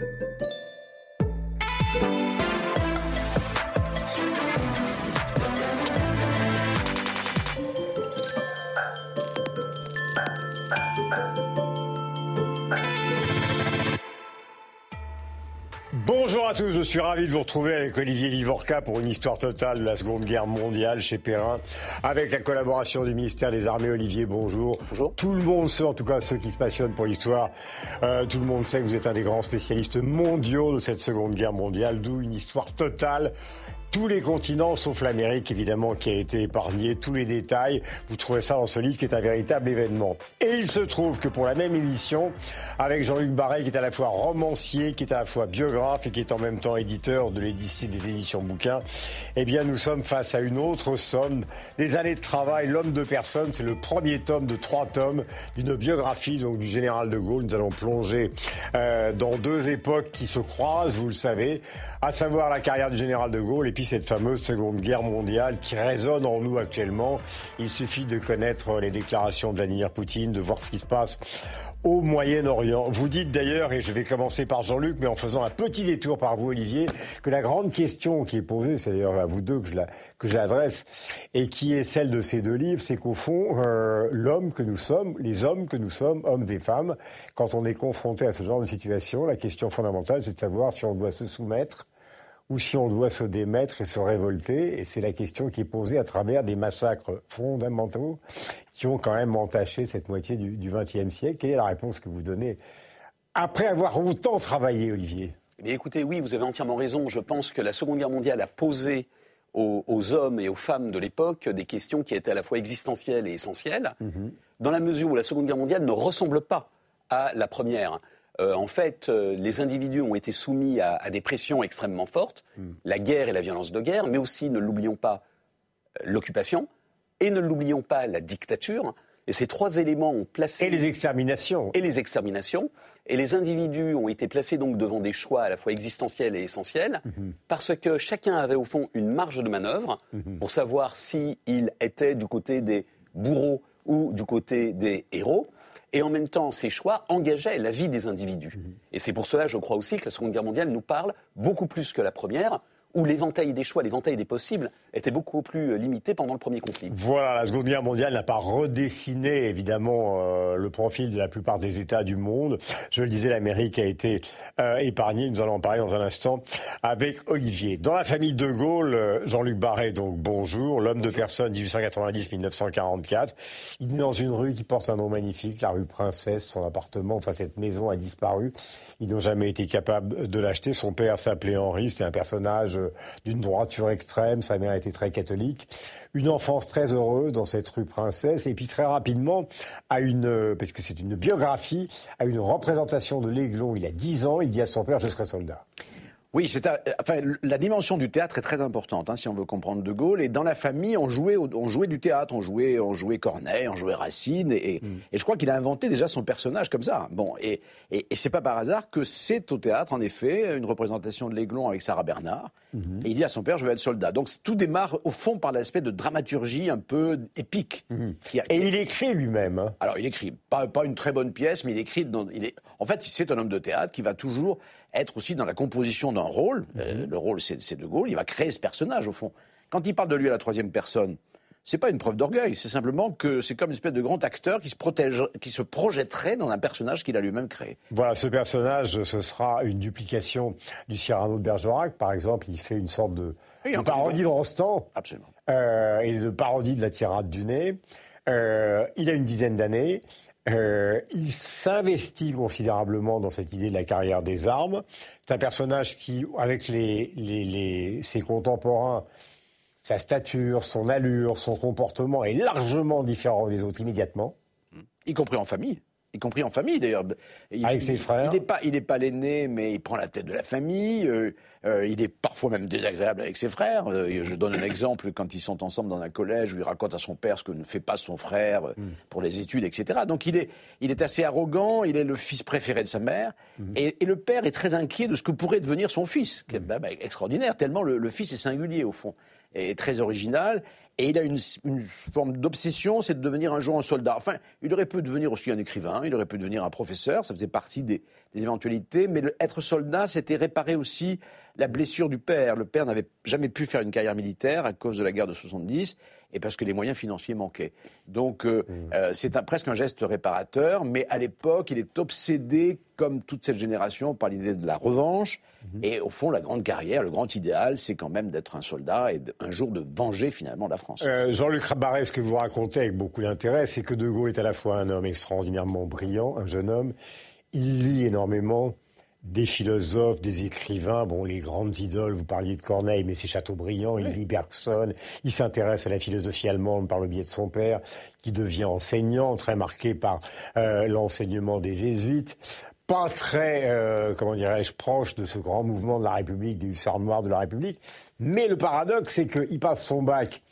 Thank you. Bonjour à tous, je suis ravi de vous retrouver avec Olivier Livorca pour une histoire totale de la Seconde Guerre mondiale chez Perrin, avec la collaboration du ministère des Armées. Olivier, bonjour. Bonjour. Tout le monde sait, en tout cas ceux qui se passionnent pour l'histoire, euh, tout le monde sait que vous êtes un des grands spécialistes mondiaux de cette Seconde Guerre mondiale, d'où une histoire totale tous les continents, sauf l'Amérique, évidemment, qui a été épargné, tous les détails. Vous trouvez ça dans ce livre qui est un véritable événement. Et il se trouve que pour la même émission, avec Jean-Luc Barret, qui est à la fois romancier, qui est à la fois biographe et qui est en même temps éditeur de l'édition des éditions bouquins, eh bien, nous sommes face à une autre somme. Des années de travail, l'homme de personne, c'est le premier tome de trois tomes d'une biographie, donc du général de Gaulle. Nous allons plonger euh, dans deux époques qui se croisent, vous le savez, à savoir la carrière du général de Gaulle et cette fameuse Seconde Guerre mondiale qui résonne en nous actuellement. Il suffit de connaître les déclarations de Vladimir Poutine, de voir ce qui se passe au Moyen-Orient. Vous dites d'ailleurs, et je vais commencer par Jean-Luc, mais en faisant un petit détour par vous, Olivier, que la grande question qui est posée, c'est d'ailleurs à vous deux que je, la, et qui est celle de ces deux livres, c'est qu'au fond, euh, l'homme que nous sommes, les hommes que nous sommes, hommes et femmes, quand on est confronté à ce genre de situation, la question fondamentale, c'est de savoir si on doit se soumettre ou si on doit se démettre et se révolter. Et c'est la question qui est posée à travers des massacres fondamentaux qui ont quand même entaché cette moitié du XXe siècle. Quelle est la réponse que vous donnez après avoir autant travaillé, Olivier? Eh Écoutez, oui, vous avez entièrement raison. Je pense que la Seconde Guerre mondiale a posé aux, aux hommes et aux femmes de l'époque des questions qui étaient à la fois existentielles et essentielles, mm-hmm. dans la mesure où la Seconde Guerre mondiale ne ressemble pas à la première. Euh, en fait, euh, les individus ont été soumis à, à des pressions extrêmement fortes, mm. la guerre et la violence de guerre, mais aussi, ne l'oublions pas, euh, l'occupation, et ne l'oublions pas, la dictature. Et ces trois éléments ont placé... Et les exterminations. Et les exterminations. Et les individus ont été placés donc devant des choix à la fois existentiels et essentiels, mm-hmm. parce que chacun avait au fond une marge de manœuvre mm-hmm. pour savoir s'il était du côté des bourreaux ou du côté des héros. Et en même temps, ces choix engageaient la vie des individus. Mmh. Et c'est pour cela, je crois aussi, que la Seconde Guerre mondiale nous parle beaucoup plus que la Première où l'éventail des choix, l'éventail des possibles était beaucoup plus euh, limité pendant le premier conflit. Voilà, la Seconde Guerre mondiale n'a pas redessiné évidemment euh, le profil de la plupart des États du monde. Je le disais, l'Amérique a été euh, épargnée. Nous allons en parler dans un instant avec Olivier. Dans la famille de Gaulle, Jean-Luc Barret, donc bonjour, l'homme de personne 1890-1944. Il est dans une rue qui porte un nom magnifique, la rue Princesse. Son appartement, enfin cette maison a disparu. Ils n'ont jamais été capables de l'acheter. Son père s'appelait Henri, c'était un personnage d'une droiture extrême. Sa mère était très catholique. Une enfance très heureuse dans cette rue Princesse. Et puis très rapidement, à une, parce que c'est une biographie, à une représentation de l'Aiglon il a dix ans, il dit à son père, je serai soldat. Oui, c'est enfin la dimension du théâtre est très importante hein, si on veut comprendre De Gaulle. Et dans la famille, on jouait, on jouait du théâtre, on jouait, on jouait Corneille, on jouait Racine, et, mm. et je crois qu'il a inventé déjà son personnage comme ça. Bon, et, et, et c'est pas par hasard que c'est au théâtre, en effet, une représentation de l'Aiglon avec Sarah Bernard. Mm-hmm. Et il dit à son père, je veux être soldat. Donc tout démarre au fond par l'aspect de dramaturgie un peu épique. Mm-hmm. et il écrit lui-même. Hein. Alors il écrit pas, pas une très bonne pièce, mais il écrit. Dans, il est, en fait, c'est un homme de théâtre qui va toujours être aussi dans la composition d'un rôle. Euh, mhm. le rôle, c'est De Gaulle. Il va créer ce personnage, au fond. Quand il parle de lui à la troisième personne, c'est pas une preuve d'orgueil, c'est simplement que c'est comme une espèce de grand acteur qui se protège, qui se projetterait dans un personnage qu'il a lui-même créé. Voilà, ce personnage, ce sera une duplication du Cyrano de Bergerac, par exemple. Il fait une sorte de, parodie de Rostand. Absolument. Euh, et de parodie de la tirade du nez. Euh, il a une dizaine d'années. Euh, il s'investit considérablement dans cette idée de la carrière des armes. C'est un personnage qui, avec ses contemporains, sa stature, son allure, son comportement est largement différent des autres immédiatement. Y compris en famille y compris en famille d'ailleurs. Avec ses frères. Il n'est pas, il pas l'aîné, mais il prend la tête de la famille. Euh, euh, il est parfois même désagréable avec ses frères. Euh, je donne un exemple quand ils sont ensemble dans un collège où il raconte à son père ce que ne fait pas son frère mm. pour les études, etc. Donc il est, il est assez arrogant. Il est le fils préféré de sa mère, mm. et, et, le père est très inquiet de ce que pourrait devenir son fils. Est, bah, bah, extraordinaire, tellement le, le fils est singulier au fond et très original. Et il a une, forme d'obsession, c'est de devenir un jour un soldat. Enfin, il aurait pu devenir aussi un écrivain, il aurait pu devenir un professeur, ça faisait partie des, éventualités. Mais être soldat, c'était réparer aussi la blessure du père. Le père n'avait jamais pu faire une carrière militaire à cause de la guerre de 70 et parce que les moyens financiers manquaient. Donc euh, mmh. euh, c'est un, presque un geste réparateur, mais à l'époque, il est obsédé, comme toute cette génération, par l'idée de la revanche. Mmh. Et au fond, la grande carrière, le grand idéal, c'est quand même d'être un soldat et un jour de venger finalement la France. Euh, Jean-Luc Rabaret, ce que vous racontez avec beaucoup d'intérêt, c'est que De Gaulle est à la fois un homme extraordinairement brillant, un jeune homme. Il lit énormément des philosophes, des écrivains, bon, les grandes idoles, vous parliez de Corneille, mais c'est Chateaubriand, il lit Bergson, il s'intéresse à la philosophie allemande par le biais de son père, qui devient enseignant, très marqué par euh, l'enseignement des jésuites. Pas très, euh, comment dirais-je, proche de ce grand mouvement de la République, des hussards noirs de la République. Mais le paradoxe, c'est qu'il passe son bac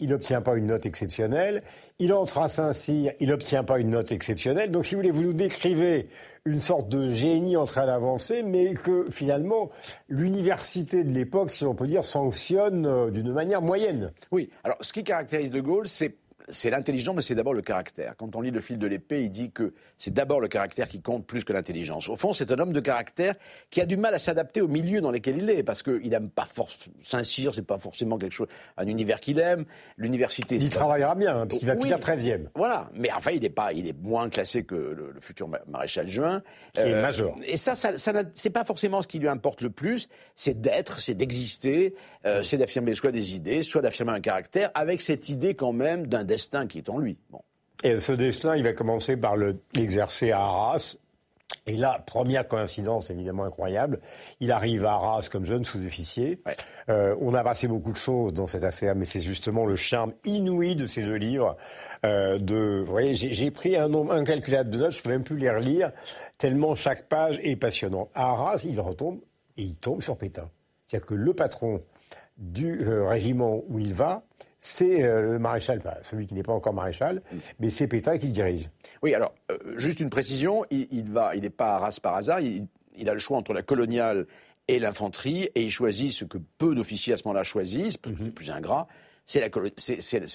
il n'obtient pas une note exceptionnelle. Il entre à Saint-Cyr, il n'obtient pas une note exceptionnelle. Donc, si vous voulez, vous nous décrivez une sorte de génie en train d'avancer, mais que finalement, l'université de l'époque, si on peut dire, sanctionne euh, d'une manière moyenne. Oui. Alors, ce qui caractérise De Gaulle, c'est c'est l'intelligence, mais c'est d'abord le caractère. Quand on lit le fil de l'épée, il dit que c'est d'abord le caractère qui compte plus que l'intelligence. Au fond, c'est un homme de caractère qui a du mal à s'adapter au milieu dans lequel il est, parce qu'il n'aime pas Saint-Cyr, c'est pas forcément quelque chose, un univers qu'il aime. L'université. Il travaillera bien, hein, puisqu'il va finir 13e. Voilà, mais enfin, il est pas, il est moins classé que le, futur maréchal Juin. Qui est euh, major. Et ça, ça, ça c'est pas forcément ce qui lui importe le plus. C'est d'être, c'est d'exister, euh, c'est d'affirmer soit des idées, soit d'affirmer un caractère, avec cette idée quand même d'un destin qui est en lui. Bon. Et ce destin, il va commencer par l'exercer à Arras. Et là, première coïncidence évidemment incroyable, il arrive à Arras comme jeune sous-officier. Euh, on a passé beaucoup de choses dans cette affaire, mais c'est justement le charme inouï de ces deux livres. Euh, de, vous voyez, j'ai pris un nombre incalculable de notes, je peux même plus les relire, tellement chaque page est passionnante. À Arras, il retombe et il tombe sur Pétain. C'est-à-dire que le patron du euh, régiment où il va, c'est euh, le maréchal, celui qui n'est pas encore maréchal, mais c'est Pétain qui le dirige. Oui, alors, euh, juste une précision, il, va, il n'est pas à Arras par hasard, il, a le choix entre la coloniale et l'infanterie, et il choisit ce que peu d'officiers à ce moment-là choisissent, plus, mhm. plus ingrat, c'est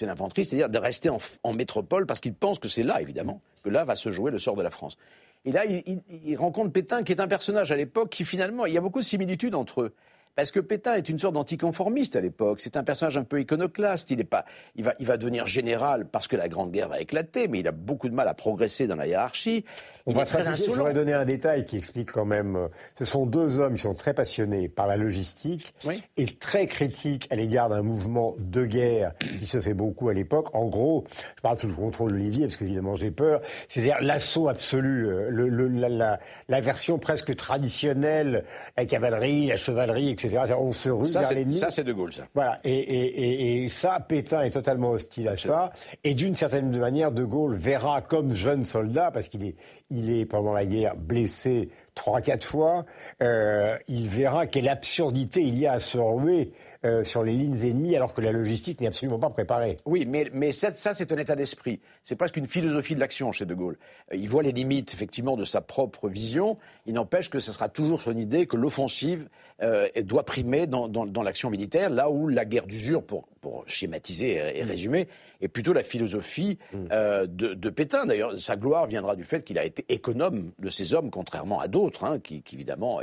l'infanterie, c'est-à-dire de rester en, métropole, parce qu'il pense que c'est là, évidemment, que là va se jouer le sort de la France. Et là, il, il rencontre Pétain, qui est un personnage à l'époque qui, finalement, il y a beaucoup de similitudes entre eux. Parce que Pétain est une sorte d'anticonformiste à l'époque. C'est un personnage un peu iconoclaste. Il, est pas, il, va, il va devenir général parce que la Grande Guerre va éclater, mais il a beaucoup de mal à progresser dans la hiérarchie. On va très Je voudrais donner un détail qui explique quand même. Euh, ce sont deux hommes qui sont très passionnés par la logistique et très critiques à l'égard d'un mouvement de guerre qui se fait beaucoup à l'époque. En gros, je parle tout le contrôle d'Olivier parce qu'évidemment j'ai peur. C'est-à-dire l'assaut absolu, euh, le, le, la, la, version presque traditionnelle, la cavalerie, la chevalerie, etc. On se rue vers l'ennemi. Ça, c'est De Gaulle, ça. Voilà. Et, et, et, ça, Pétain est totalement hostile à ça. Et d'une certaine manière, De Gaulle verra comme jeune soldat, parce qu'il est il est pendant la guerre blessé trois, quatre fois, euh, il verra quelle absurdité il y a à se ruer euh, sur les lignes ennemies alors que la logistique n'est absolument pas préparée. Oui, mais, mais ça, ça c'est un état d'esprit. C'est presque une philosophie de l'action chez De Gaulle. Euh, il voit les limites, effectivement, de sa propre vision. Il n'empêche que ce sera toujours son idée que l'offensive euh, doit primer dans, dans, dans l'action militaire, là où la guerre d'usure, pour, pour schématiser et, résumer, est plutôt la philosophie mm. de, de Pétain. D'ailleurs, sa gloire viendra du fait qu'il a été économe de ses hommes, contrairement à d'autres, hein, qui, qui, évidemment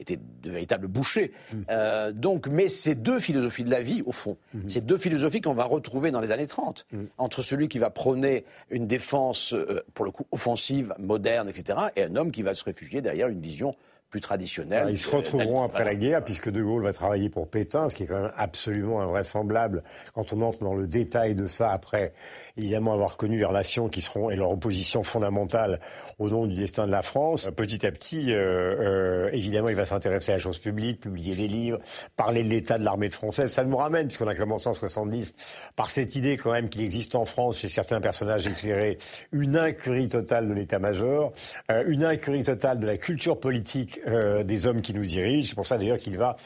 étaient de véritables bouchers. Mm. Euh, donc, mais ces deux philosophies de la vie, au fond, mm-hmm. ces deux philosophies qu'on va retrouver dans les années 30, mm. entre celui qui va prôner une défense, euh, pour le coup, offensive, moderne, etc., et un homme qui va se réfugier derrière une vision plus traditionnelle. ils se retrouveront après la guerre, puisque De Gaulle va travailler pour Pétain, ce qui est quand même absolument invraisemblable quand on entre dans le détail de ça après évidemment avoir connu les relations qui seront et leur opposition fondamentale au nom du destin de la France. Petit à petit, euh, euh, évidemment, il va s'intéresser à la chose publique, publier des livres, parler de l'état de l'armée française. Ça nous ramène, puisqu'on a commencé en 70, par cette idée quand même qu'il existe en France, chez certains personnages éclairés, une incurie totale de l'état-major, euh, une incurie totale de la culture politique euh, des hommes qui nous dirigent. C'est pour ça d'ailleurs qu'il va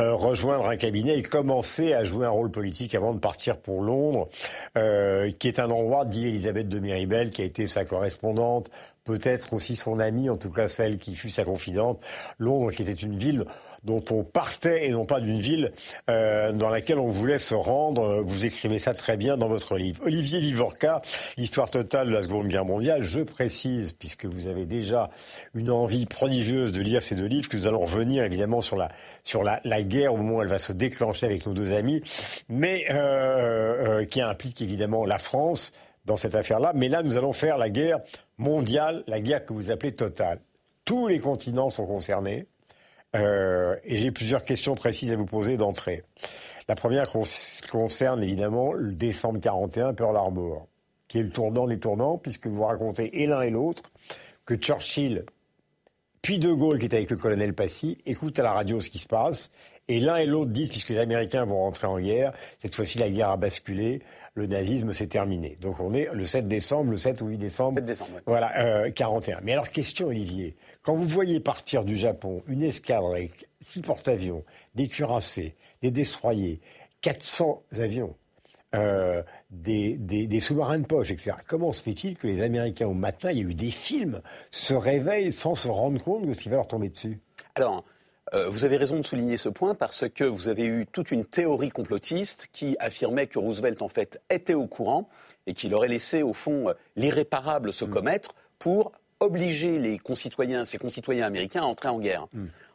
euh, rejoindre un cabinet et commencer à jouer un rôle politique avant de partir pour Londres, euh, qui est un endroit, dit Elisabeth de Miribel, qui a été sa correspondante peut-être aussi son amie, en tout cas celle qui fut sa confidente. Londres, qui était une ville dont on partait et non pas d'une ville euh, dans laquelle on voulait se rendre. Vous écrivez ça très bien dans votre livre. Olivier Vivorca, l'histoire totale de la Seconde Guerre mondiale. Je précise, puisque vous avez déjà une envie prodigieuse de lire ces deux livres, que nous allons revenir évidemment sur la, sur la guerre au moment où elle va se déclencher avec nos deux amis, mais euh, euh, qui implique évidemment la France dans cette affaire-là. Mais là, nous allons faire la guerre mondiale, la guerre que vous appelez totale. Tous les continents sont concernés. Euh, et j'ai plusieurs questions précises à vous poser d'entrée. La première concerne évidemment le décembre 41, Pearl Harbor, qui est le tournant des tournants, puisque vous racontez et l'un et l'autre que Churchill, puis De Gaulle, qui est avec le colonel Passy, écoutent à la radio ce qui se passe, et l'un et l'autre disent, puisque les Américains vont rentrer en guerre, cette fois-ci la guerre a basculé, le nazisme s'est terminé. Donc on est le 7 décembre, le 7 ou 8 décembre. 7 décembre. Voilà, euh, 41. Mais alors question Olivier, quand vous voyez partir du Japon une escadre avec six porte-avions, des cuirassés, des destroyers, 400 avions, euh, des, des, des sous-marins de poche, etc. Comment se fait-il que les Américains, au matin, il y a eu des films, se réveillent sans se rendre compte de ce qui va leur tomber dessus? Alors, euh, vous avez raison de souligner ce point parce que vous avez eu toute une théorie complotiste qui affirmait que Roosevelt, en fait, était au courant et qu'il aurait laissé, au fond, euh, l'irréparable se commettre pour obliger les concitoyens, ses concitoyens américains à entrer en guerre.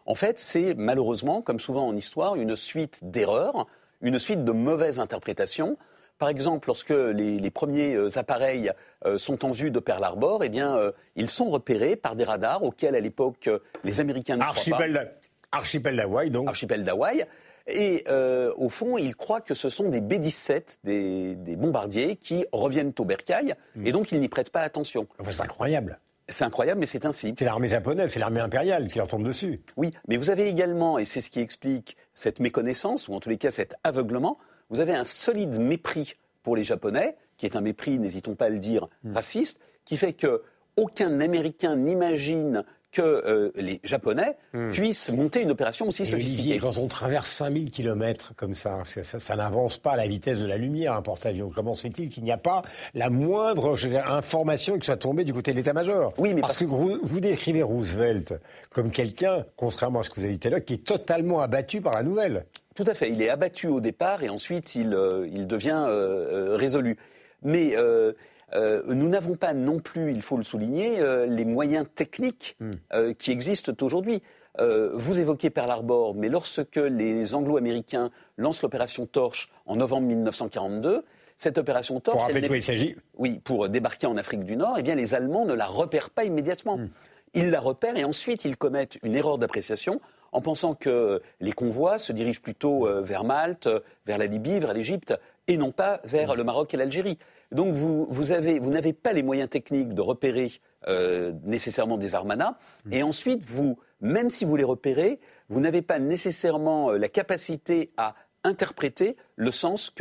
En fait, c'est malheureusement, comme souvent en histoire, une suite d'erreurs, une suite de mauvaises interprétations. Par exemple, lorsque les, les premiers euh, appareils euh, sont en vue de Pearl Harbor, eh bien, euh, ils sont repérés par des radars auxquels, à l'époque, les Américains ne croient pas. Archipel, archipel d'Hawaï, donc. Archipel d'Hawaï. Et euh, au fond, ils croient que ce sont des B-17, des, des bombardiers, qui reviennent au bercail, et donc ils n'y prêtent pas attention. Enfin, c'est incroyable. C'est incroyable, mais c'est ainsi. C'est l'armée japonaise, c'est l'armée impériale qui leur tombe dessus. Oui, mais vous avez également, et c'est ce qui explique cette méconnaissance, ou en tous les cas cet aveuglement, vous avez un solide mépris pour les Japonais, qui est un mépris, n'hésitons pas à le dire, raciste, qui fait que aucun Américain n'imagine que euh, les Japonais puissent monter une opération aussi sophistiquée. Quand on traverse 5000 km comme ça, ça, ça- ça n'avance pas à la vitesse de la lumière, un porte-avions. Comment se fait-il qu'il n'y a pas la moindre je veux dire, information qui soit tombée du côté de l'état-major? Oui, mais parce, que vous, vous décrivez Roosevelt comme quelqu'un, contrairement à ce que vous avez dit tout à l'heure, qui est totalement abattu par la nouvelle. Tout à fait. Il est abattu au départ et ensuite il, euh, il devient euh, résolu. Mais euh, nous n'avons pas non plus, il faut le souligner, euh, les moyens techniques euh, qui existent aujourd'hui. Vous évoquez Pearl Harbor, mais lorsque les Anglo-Américains lancent l'opération Torche en novembre 1942, cette opération Torche, Pour rappeler elle de il s'agit oui, pour débarquer en Afrique du Nord, eh bien, les Allemands ne la repèrent pas immédiatement. Ils la repèrent et ensuite ils commettent une erreur d'appréciation en pensant que les convois se dirigent plutôt vers Malte, vers la Libye, vers l'Égypte et non pas vers le Maroc et l'Algérie. Donc vous, vous avez- vous n'avez pas les moyens techniques de repérer euh, nécessairement des armanas. Et ensuite vous, même si vous les repérez, vous n'avez pas nécessairement euh, la capacité à interpréter le sens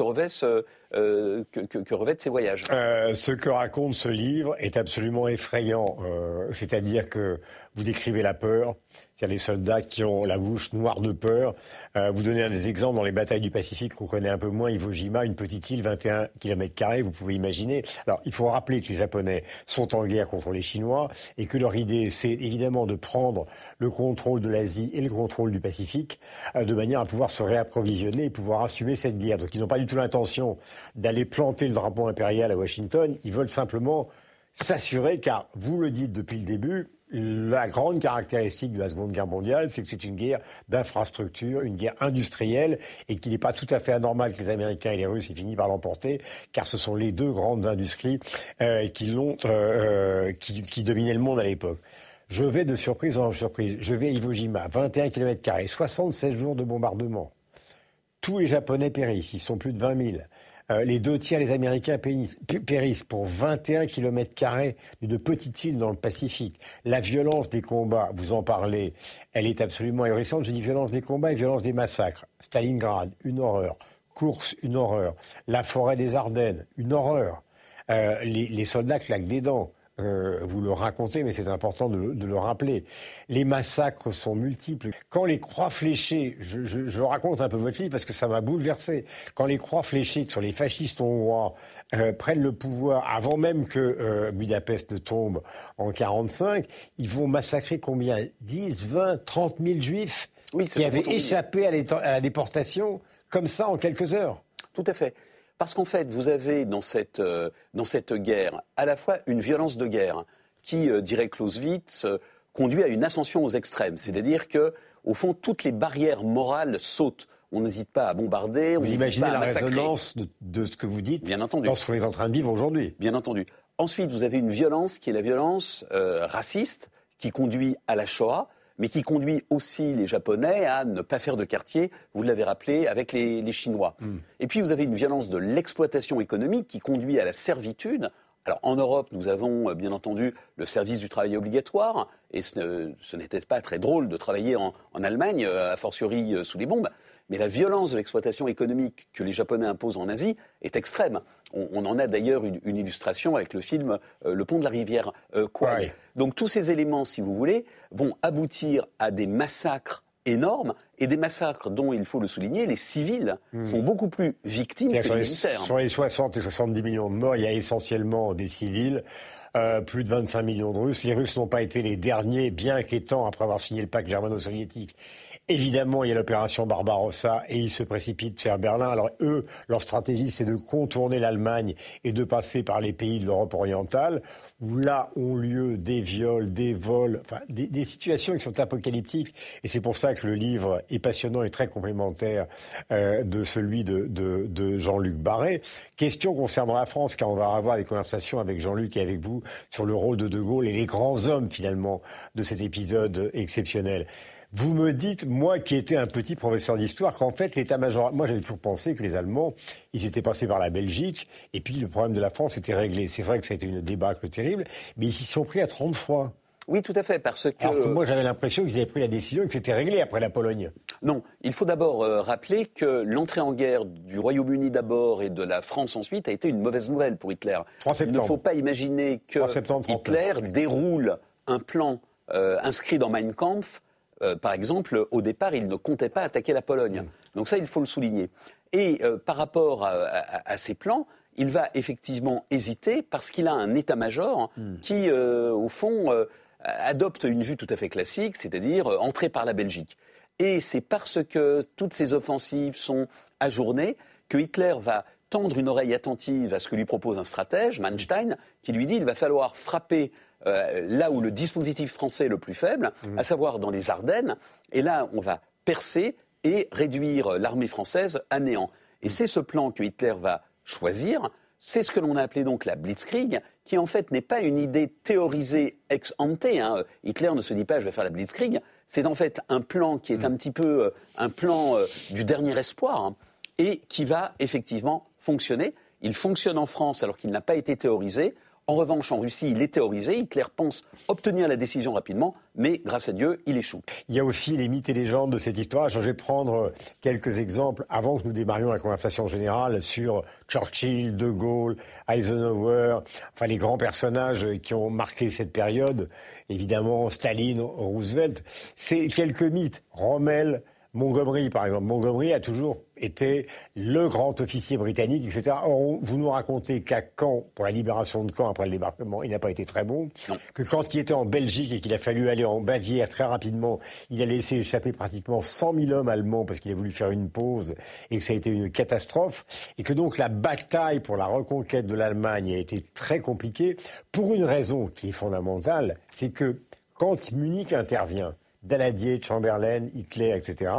euh, que- revêtent ces voyages. Euh, ce que raconte ce livre est absolument effrayant. Euh, C'est-à-dire que vous décrivez la peur, c'est-à-dire les soldats qui ont la bouche noire de peur. Vous donnez un des exemples dans les batailles du Pacifique qu'on connaît un peu moins, Iwo Jima, une petite île, 21 km, vous pouvez imaginer. Alors, il faut rappeler que les Japonais sont en guerre contre les Chinois et que leur idée, c'est évidemment de prendre le contrôle de l'Asie et le contrôle du Pacifique de manière à pouvoir se réapprovisionner et pouvoir assumer cette Donc, ils n'ont pas du tout l'intention d'aller planter le drapeau impérial à Washington. Ils veulent simplement s'assurer, car vous le dites depuis le début, la grande caractéristique de la Seconde Guerre mondiale, c'est que c'est une guerre d'infrastructure, une guerre industrielle, et qu'il n'est pas tout à fait anormal que les Américains et les Russes aient fini par l'emporter, car ce sont les deux grandes industries euh, euh, euh, qui, qui dominaient le monde à l'époque. Je vais de surprise en surprise. Je vais à Iwo Jima, 21 km, 76 jours de bombardement. Tous les Japonais périssent, ils sont plus de 20 000. Euh, les deux tiers des Américains périssent, pour 21 km d'une petite île dans le Pacifique. La violence des combats, vous en parlez, elle est absolument ahurissante. Je dis violence des combats et violence des massacres. Stalingrad, une horreur. Course, une horreur. La forêt des Ardennes, une horreur. Euh, les soldats claquent des dents. Euh, vous le racontez, mais c'est important de, de, le rappeler. Les massacres sont multiples. Quand les croix fléchées, je, je, je raconte un peu votre livre parce que ça m'a bouleversé, quand les croix fléchées sur les fascistes hongrois euh, prennent le pouvoir avant même que euh, Budapest ne tombe en 45, ils vont massacrer combien? 10, 20, 30 000 juifs oui, qui avaient échappé à, à la déportation comme ça en quelques heures. Tout à fait. Parce qu'en fait, vous avez dans cette, euh, dans cette guerre à la fois une violence de guerre qui, euh, dirait Clausewitz, euh, conduit à une ascension aux extrêmes. C'est-à-dire que, au fond, toutes les barrières morales sautent. On n'hésite pas à bombarder. Vous imaginez la résonance de, ce que vous dites Bien entendu. dans ce qu'on est en train de vivre aujourd'hui. Bien entendu. Ensuite, vous avez une violence qui est la violence raciste, qui conduit à la Shoah, mais qui conduit aussi les Japonais à ne pas faire de quartier, vous l'avez rappelé, avec les, Chinois. Hmm. Et puis vous avez une violence de l'exploitation économique qui conduit à la servitude. Alors en Europe, nous avons euh, bien entendu le service du travail obligatoire, et ce, n'était pas très drôle de travailler en, en Allemagne, euh, a fortiori euh, sous les bombes. Mais la violence de l'exploitation économique que les Japonais imposent en Asie est extrême. On, en a d'ailleurs une, illustration avec le film euh, Le pont de la rivière euh, Kwai. Donc tous ces éléments, si vous voulez, vont aboutir à des massacres énormes et des massacres dont, il faut le souligner, les civils hmm. sont beaucoup plus victimes que les militaires. Sur les 60 et 70 millions de morts, il y a essentiellement des civils. Euh, plus de 25 millions de Russes. Les Russes n'ont pas été les derniers, bien inquiétants, après avoir signé le pacte germano-soviétique. Évidemment, il y a l'opération Barbarossa et ils se précipitent vers Berlin. Alors eux, leur stratégie, c'est de contourner l'Allemagne et de passer par les pays de l'Europe orientale, où là ont lieu des viols, des vols, enfin des, situations qui sont apocalyptiques. Et c'est pour ça que le livre est passionnant et très complémentaire euh, de celui de, de, de Jean-Luc Barré. Question concernant la France, car on va avoir des conversations avec Jean-Luc et avec vous sur le rôle de De Gaulle et les grands hommes finalement de cet épisode exceptionnel. Vous me dites, moi qui étais un petit professeur d'histoire, qu'en fait l'état-major, moi j'avais toujours pensé que les Allemands, ils étaient passés par la Belgique, et puis le problème de la France était réglé. C'est vrai que ça a été une débâcle terrible, mais ils s'y sont pris à 30 fois. Oui, tout à fait, parce que... Alors que moi, j'avais l'impression qu'ils avaient pris la décision et que c'était réglé après la Pologne. Non, il faut d'abord euh, rappeler que l'entrée en guerre du Royaume-Uni d'abord et de la France ensuite a été une mauvaise nouvelle pour Hitler. 3 septembre. Il ne faut pas imaginer que Hitler déroule un plan euh, inscrit dans Mein Kampf euh, par exemple, au départ, il ne comptait pas attaquer la Pologne. Mm. Donc ça, il faut le souligner. Et euh, par rapport à, ces plans, il va effectivement hésiter parce qu'il a un état-major mm. qui, euh, au fond, adopte une vue tout à fait classique, c'est-à-dire entrer par la Belgique. Et c'est parce que toutes ces offensives sont ajournées que Hitler va tendre une oreille attentive à ce que lui propose un stratège, Manstein, qui lui dit il va falloir frapper euh, là où le dispositif français est le plus faible, mhm. à savoir dans les Ardennes. Et là, on va percer et réduire l'armée française à néant. Et mhm. c'est ce plan que Hitler va choisir. C'est ce que l'on a appelé donc la Blitzkrieg, qui en fait n'est pas une idée théorisée ex ante. Hein. Hitler ne se dit pas je vais faire la Blitzkrieg. C'est en fait un plan qui est mhm. un petit peu euh, un plan euh, du dernier espoir hein, et qui va effectivement fonctionner. Il fonctionne en France alors qu'il n'a pas été théorisé. En revanche, en Russie, il est théorisé. Hitler pense obtenir la décision rapidement, mais grâce à Dieu, il échoue. Il y a aussi les mythes et légendes de cette histoire. Je vais prendre quelques exemples avant que nous démarrions la conversation générale sur Churchill, De Gaulle, Eisenhower, enfin les grands personnages qui ont marqué cette période. Évidemment, Staline, Roosevelt. C'est quelques mythes. Rommel, Montgomery, par exemple. Montgomery a toujours été le grand officier britannique, etc. Or, vous nous racontez qu'à Caen, pour la libération de Caen après le débarquement, il n'a pas été très bon. Que quand il était en Belgique et qu'il a fallu aller en Bavière très rapidement, il a laissé échapper pratiquement 100 000 hommes allemands parce qu'il a voulu faire une pause et que ça a été une catastrophe. Et que donc la bataille pour la reconquête de l'Allemagne a été très compliquée pour une raison qui est fondamentale, c'est que quand Munich intervient, Daladier, Chamberlain, Hitler, etc.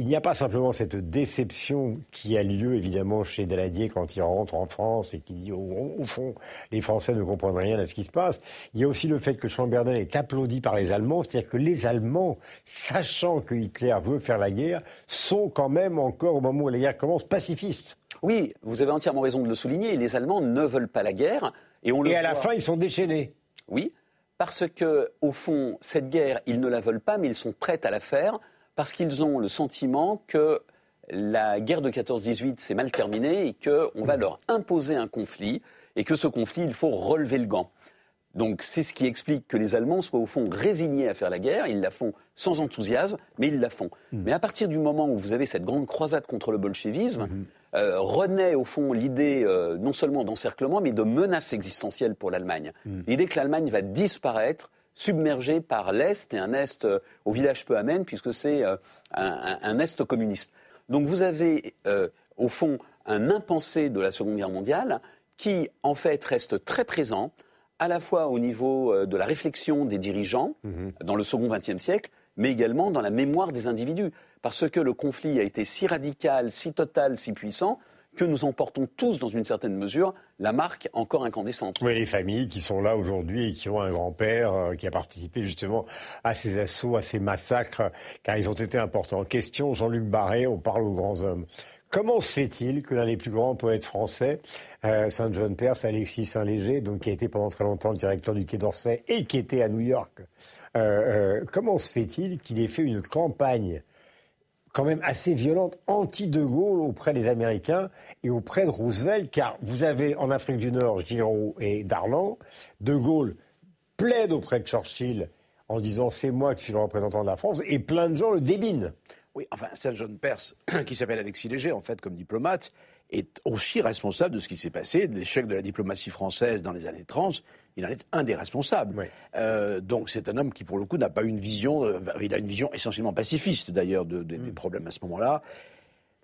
Il n'y a pas simplement cette déception qui a lieu évidemment chez Daladier quand il rentre en France et qui dit au, fond les Français ne comprennent rien à ce qui se passe. Il y a aussi le fait que Chamberlain est applaudi par les Allemands, c'est-à-dire que les Allemands, sachant que Hitler veut faire la guerre, sont quand même encore au moment où la guerre commence pacifistes. Oui, vous avez entièrement raison de le souligner. Les Allemands ne veulent pas la guerre et on le Et à la fin, ils sont déchaînés. Oui, parce que, au fond, cette guerre, ils ne la veulent pas, mais ils sont prêts à la faire, parce qu'ils ont le sentiment que la guerre de 14-18 s'est mal terminée et qu'on va leur imposer un conflit, et que ce conflit, il faut relever le gant. Donc c'est ce qui explique que les Allemands soient au fond résignés à faire la guerre. Ils la font sans enthousiasme, mais ils la font. Hmm. Mais à partir du moment où vous avez cette grande croisade contre le bolchevisme, hmm. euh, renaît au fond l'idée euh, non seulement d'encerclement, mais de menace existentielle pour l'Allemagne. Hmm. L'idée que l'Allemagne va disparaître submergée par l'Est et un Est euh, au village peu amène, puisque c'est un, un, Est communiste. Donc vous avez au fond un impensé de la Seconde Guerre mondiale qui en fait reste très présent à la fois au niveau euh, de la réflexion des dirigeants mhm. dans le second XXe siècle, mais également dans la mémoire des individus. Parce que le conflit a été si radical, si total, si puissant, que nous en portons tous, dans une certaine mesure, la marque encore incandescente. Oui, les familles qui sont là aujourd'hui et qui ont un grand-père euh, qui a participé justement à ces assauts, à ces massacres, car ils ont été importants. Question, Jean-Luc Barré, on parle aux grands hommes. Comment se fait-il que l'un des plus grands poètes français, euh, Saint-John Perse, Alexis Saint-Léger, donc qui a été pendant très longtemps le directeur du Quai d'Orsay et qui était à New York, euh, euh, comment se fait-il qu'il ait fait une campagne quand même assez violente anti-De Gaulle auprès des Américains et auprès de Roosevelt, car vous avez en Afrique du Nord Giraud et Darlan, De Gaulle plaide auprès de Churchill en disant c'est moi qui suis le représentant de la France, et plein de gens le débinent. Oui, enfin, Saint John Perse, qui s'appelle Alexis Léger, en fait, comme diplomate, est aussi responsable de ce qui s'est passé, de l'échec de la diplomatie française dans les années 30. Il en est un des responsables. Euh, donc c'est un homme qui, pour le coup, n'a pas une vision, euh, il a une vision essentiellement pacifiste, d'ailleurs, des mm. problèmes à ce moment-là.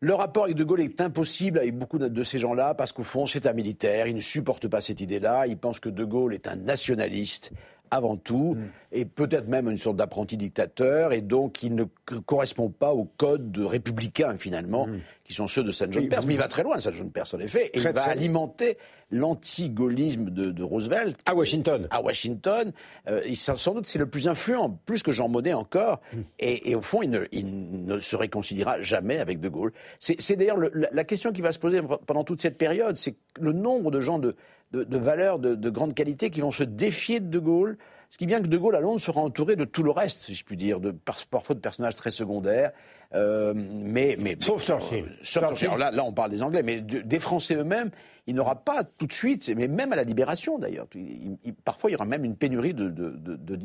Le rapport avec De Gaulle est impossible avec beaucoup de ces gens-là parce qu'au fond, c'est un militaire, il ne supporte pas cette idée-là, il pense que De Gaulle est un nationaliste avant tout, mm. et peut-être même une sorte d'apprenti dictateur, et donc il ne correspond pas au code républicain finalement, mm. qui sont ceux de Saint John Perse. Mais il va très loin, Saint John Perse en effet, et il va alimenter l'anti-gaullisme de, Roosevelt. À Washington. À Washington. Euh, sans doute c'est le plus influent, plus que Jean Monnet encore, mm. et, au fond il ne, il ne, se réconciliera jamais avec De Gaulle. C'est d'ailleurs la question qui va se poser pendant toute cette période, c'est le nombre de gens de de, valeurs de, grande qualité qui vont se défier de De Gaulle. Ce qui bien que De Gaulle à Londres sera entouré de tout le reste, si je puis dire, de, parfois de personnages très secondaires. Euh, mais, mais, Sauf Churchill. Euh, là, là, on parle des Anglais, mais des Français eux-mêmes, il n'aura pas tout de suite, mais même à la Libération d'ailleurs, parfois il y aura même une pénurie de, de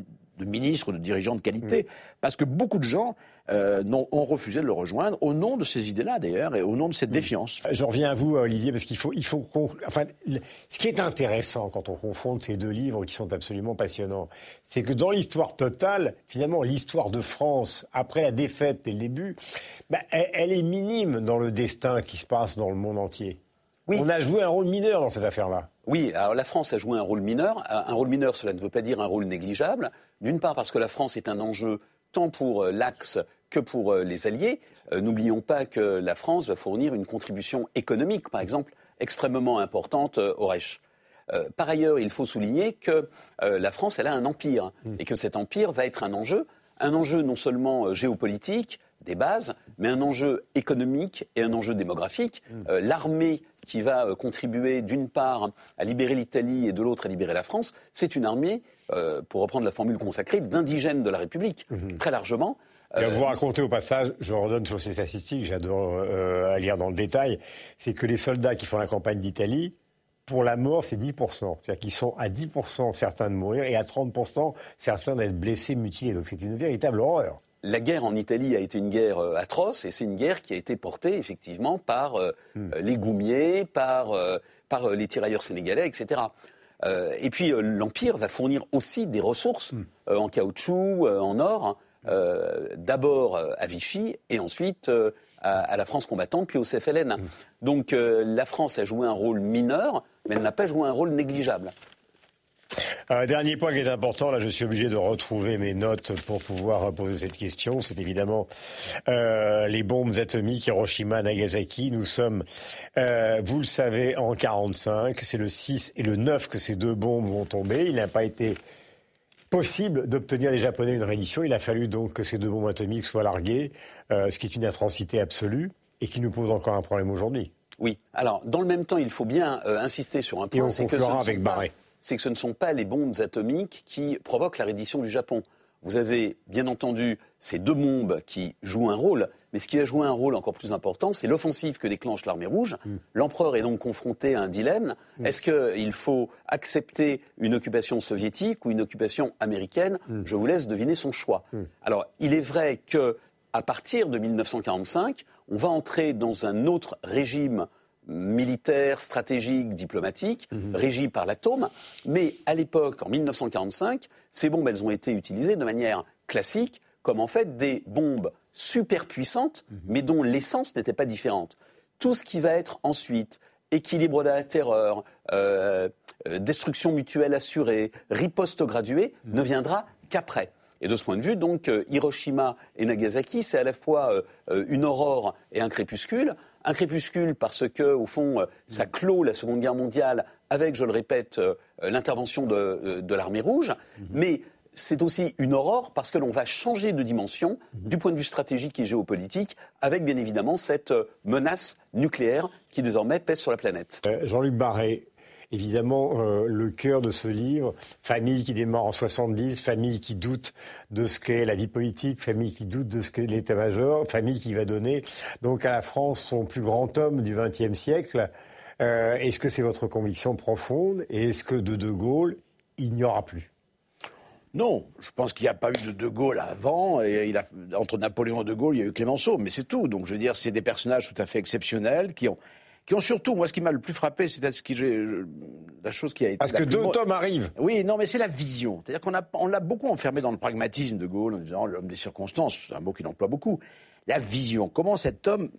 ministres, de dirigeants de qualité, parce que beaucoup de gens euh, ont, refusé de le rejoindre au nom de ces idées-là d'ailleurs et au nom de cette défiance. Je reviens à vous, Olivier, parce qu'il faut, il faut, enfin, ce qui est intéressant quand on confronte ces deux livres qui sont absolument passionnants, c'est que dans l'histoire totale, finalement, l'histoire de France après la défaite et le début, bah, elle est minime dans le destin qui se passe dans le monde entier. On a joué un rôle mineur dans cette affaire-là. Oui, alors la France a joué un rôle mineur. Un rôle mineur, cela ne veut pas dire un rôle négligeable. D'une part parce que la France est un enjeu tant pour euh, l'Axe que pour euh, les Alliés. Euh, n'oublions pas que la France va fournir une contribution économique, par exemple, extrêmement importante au Reich. par ailleurs, il faut souligner que la France, elle a un empire mm. et que cet empire va être un enjeu, un enjeu non seulement géopolitique, des bases, mais un enjeu économique et un enjeu démographique. Mm. L'armée qui va euh, contribuer d'une part à libérer l'Italie et de l'autre à libérer la France, c'est une armée, euh, pour reprendre la formule consacrée, d'indigènes de la République, mhm. très largement. Et vous raconter au passage, je redonne sur ces statistiques, j'adore euh, à lire dans le détail, c'est que les soldats qui font la campagne d'Italie, pour la mort, c'est 10%. C'est-à-dire qu'ils sont à 10% certains de mourir et à 30% certains d'être blessés, mutilés. Donc c'est une véritable horreur la guerre en Italie a été une guerre euh, atroce et c'est une guerre qui a été portée effectivement par euh, hmm. euh, les goumiers, par, par les tirailleurs sénégalais, etc. et puis l'Empire va fournir aussi des ressources hmm. en caoutchouc, en or, d'abord à Vichy et ensuite à, la France combattante, puis au CFLN. Hmm. Donc la France a joué un rôle mineur, mais elle n'a pas joué un rôle négligeable. Un dernier point qui est important, là je suis obligé de retrouver mes notes pour pouvoir poser cette question, c'est évidemment euh, les bombes atomiques Hiroshima, Nagasaki. Nous sommes, euh, vous le savez, en 45, c'est le 6 et le 9 que ces deux bombes vont tomber. Il n'a pas été possible d'obtenir des Japonais une reddition. Il a fallu donc que ces deux bombes atomiques soient larguées, euh, ce qui est une atrocité absolue et qui nous pose encore un problème aujourd'hui. Oui. Alors, dans le même temps, il faut bien insister sur un point. Et on avec Barré c'est que ce ne sont pas les bombes atomiques qui provoquent la reddition du Japon. vous avez bien entendu ces deux bombes qui jouent un rôle, mais ce qui va jouer un rôle encore plus important, c'est l'offensive que déclenche l'armée rouge. Mm. L'empereur est donc confronté à un dilemme. Mm. Est-ce qu'il faut accepter une occupation soviétique ou une occupation américaine? Mm. Je vous laisse deviner son choix. Alors, il est vrai que à partir de 1945, on va entrer dans un autre régime militaire, stratégique, diplomatique, mhm. régi par l'atome. Mais à l'époque, en 1945, ces bombes, elles ont été utilisées de manière classique, comme en fait des bombes super puissantes, mhm. mais dont l'essence n'était pas différente. Tout ce qui va être ensuite équilibre de la terreur, euh, euh, destruction mutuelle assurée, riposte graduée, mhm. ne viendra qu'après. Et de ce point de vue, donc, euh, Hiroshima et Nagasaki, c'est à la fois une aurore et un crépuscule. Un crépuscule parce que, au fond, euh, ça clôt la Seconde Guerre mondiale avec, je le répète, euh, l'intervention de, euh, de l'armée rouge. Mhm. Mais c'est aussi une aurore parce que l'on va changer de dimension mhm. du point de vue stratégique et géopolitique, avec bien évidemment cette menace nucléaire qui désormais pèse sur la planète. Jean-Luc Barré, évidemment euh, le cœur de ce livre. Famille qui démarre en 70, famille qui doute de ce qu'est la vie politique, famille qui doute de ce qu'est l'état-major, famille qui va donner donc à la France son plus grand homme du XXe siècle. Euh, est-ce que c'est votre conviction profonde et est-ce que de De Gaulle, il n'y aura plus? Non, je pense qu'il n'y a pas eu de De Gaulle avant. Et entre Napoléon et De Gaulle, il y a eu Clémenceau, mais c'est tout. Donc je veux dire, c'est des personnages tout à fait exceptionnels qui ont qui ont surtout, moi, ce qui m'a le plus frappé, c'est ce qui, la chose qui a été. Parce que deux tomes arrivent. Oui, non, mais c'est la vision. C'est-à-dire qu'on a, on l'a beaucoup enfermé dans le pragmatisme de Gaulle en disant l'homme des circonstances, c'est un mot qu'il emploie beaucoup. La vision. Comment cet homme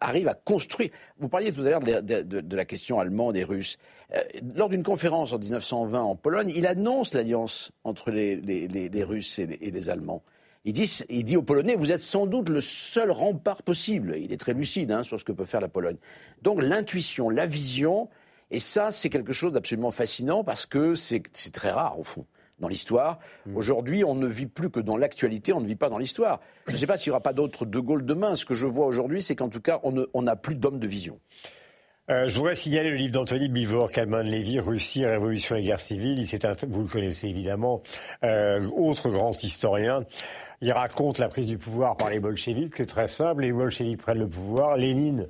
arrive à construire. Vous parliez tout à l'heure de, la question allemande et russe. Euh, lors d'une conférence en 1920 en Pologne, il annonce l'alliance entre les, Russes et les Allemands. Il dit, il dit aux Polonais, vous êtes sans doute le seul rempart possible. Il est très lucide hein, sur ce que peut faire la Pologne. Donc l'intuition, la vision, et ça c'est quelque chose d'absolument fascinant parce que c'est très rare au fond dans l'histoire. Mm. Aujourd'hui, on ne vit plus que dans l'actualité, on ne vit pas dans l'histoire. Je ne sais pas s'il n'y aura pas d'autres De Gaulle demain. Ce que je vois aujourd'hui, c'est qu'en tout cas, on n'a plus d'hommes de vision. Euh, je voudrais signaler le livre d'Anthony Bivor, Kalman Lévy, Russie, Révolution et guerre civile. Il vous le connaissez évidemment, euh, autre grand historien. Il raconte la prise du pouvoir par les bolcheviks. C'est très simple. Les bolcheviks prennent le pouvoir. Lénine,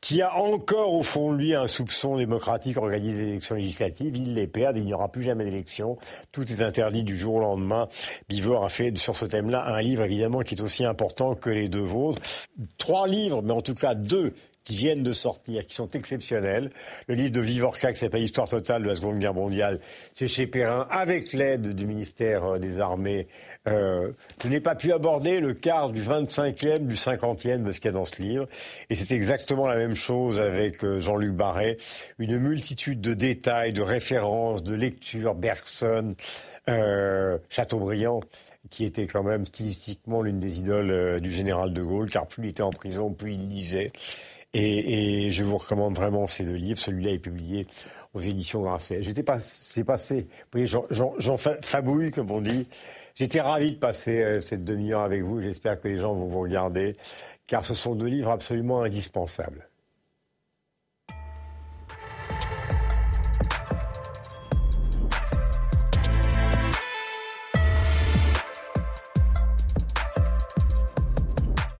qui a encore au fond de lui un soupçon démocratique, organise des élections législatives. Il les perd. Il n'y aura plus jamais d'élections. Tout est interdit du jour au lendemain. Bivor a fait sur ce thème-là un livre évidemment qui est aussi important que les deux vôtres. Trois livres, mais en tout cas deux qui viennent de sortir, qui sont exceptionnels. Le livre de Vivorca qui s'appelle Histoire totale de la Seconde Guerre mondiale, c'est chez Perrin, avec l'aide du ministère euh, des Armées. Euh, je n'ai pas pu aborder le quart du 25e, du 50e de ce qu'il y a dans ce livre. Et c'est exactement la même chose avec euh, Jean-Luc Barret. Une multitude de détails, de références, de lectures, Bergson, euh, Chateaubriand qui était quand même stylistiquement l'une des idoles euh, du général de Gaulle, car plus il était en prison, plus il lisait. Et, je vous recommande vraiment ces deux livres. Celui-là est publié aux éditions Grasset. J'étais passé, passé, vous voyez, j'en fabouille, comme on dit. J'étais ravi de passer euh, cette demi-heure avec vous. J'espère que les gens vont vous regarder, car ce sont deux livres absolument indispensables.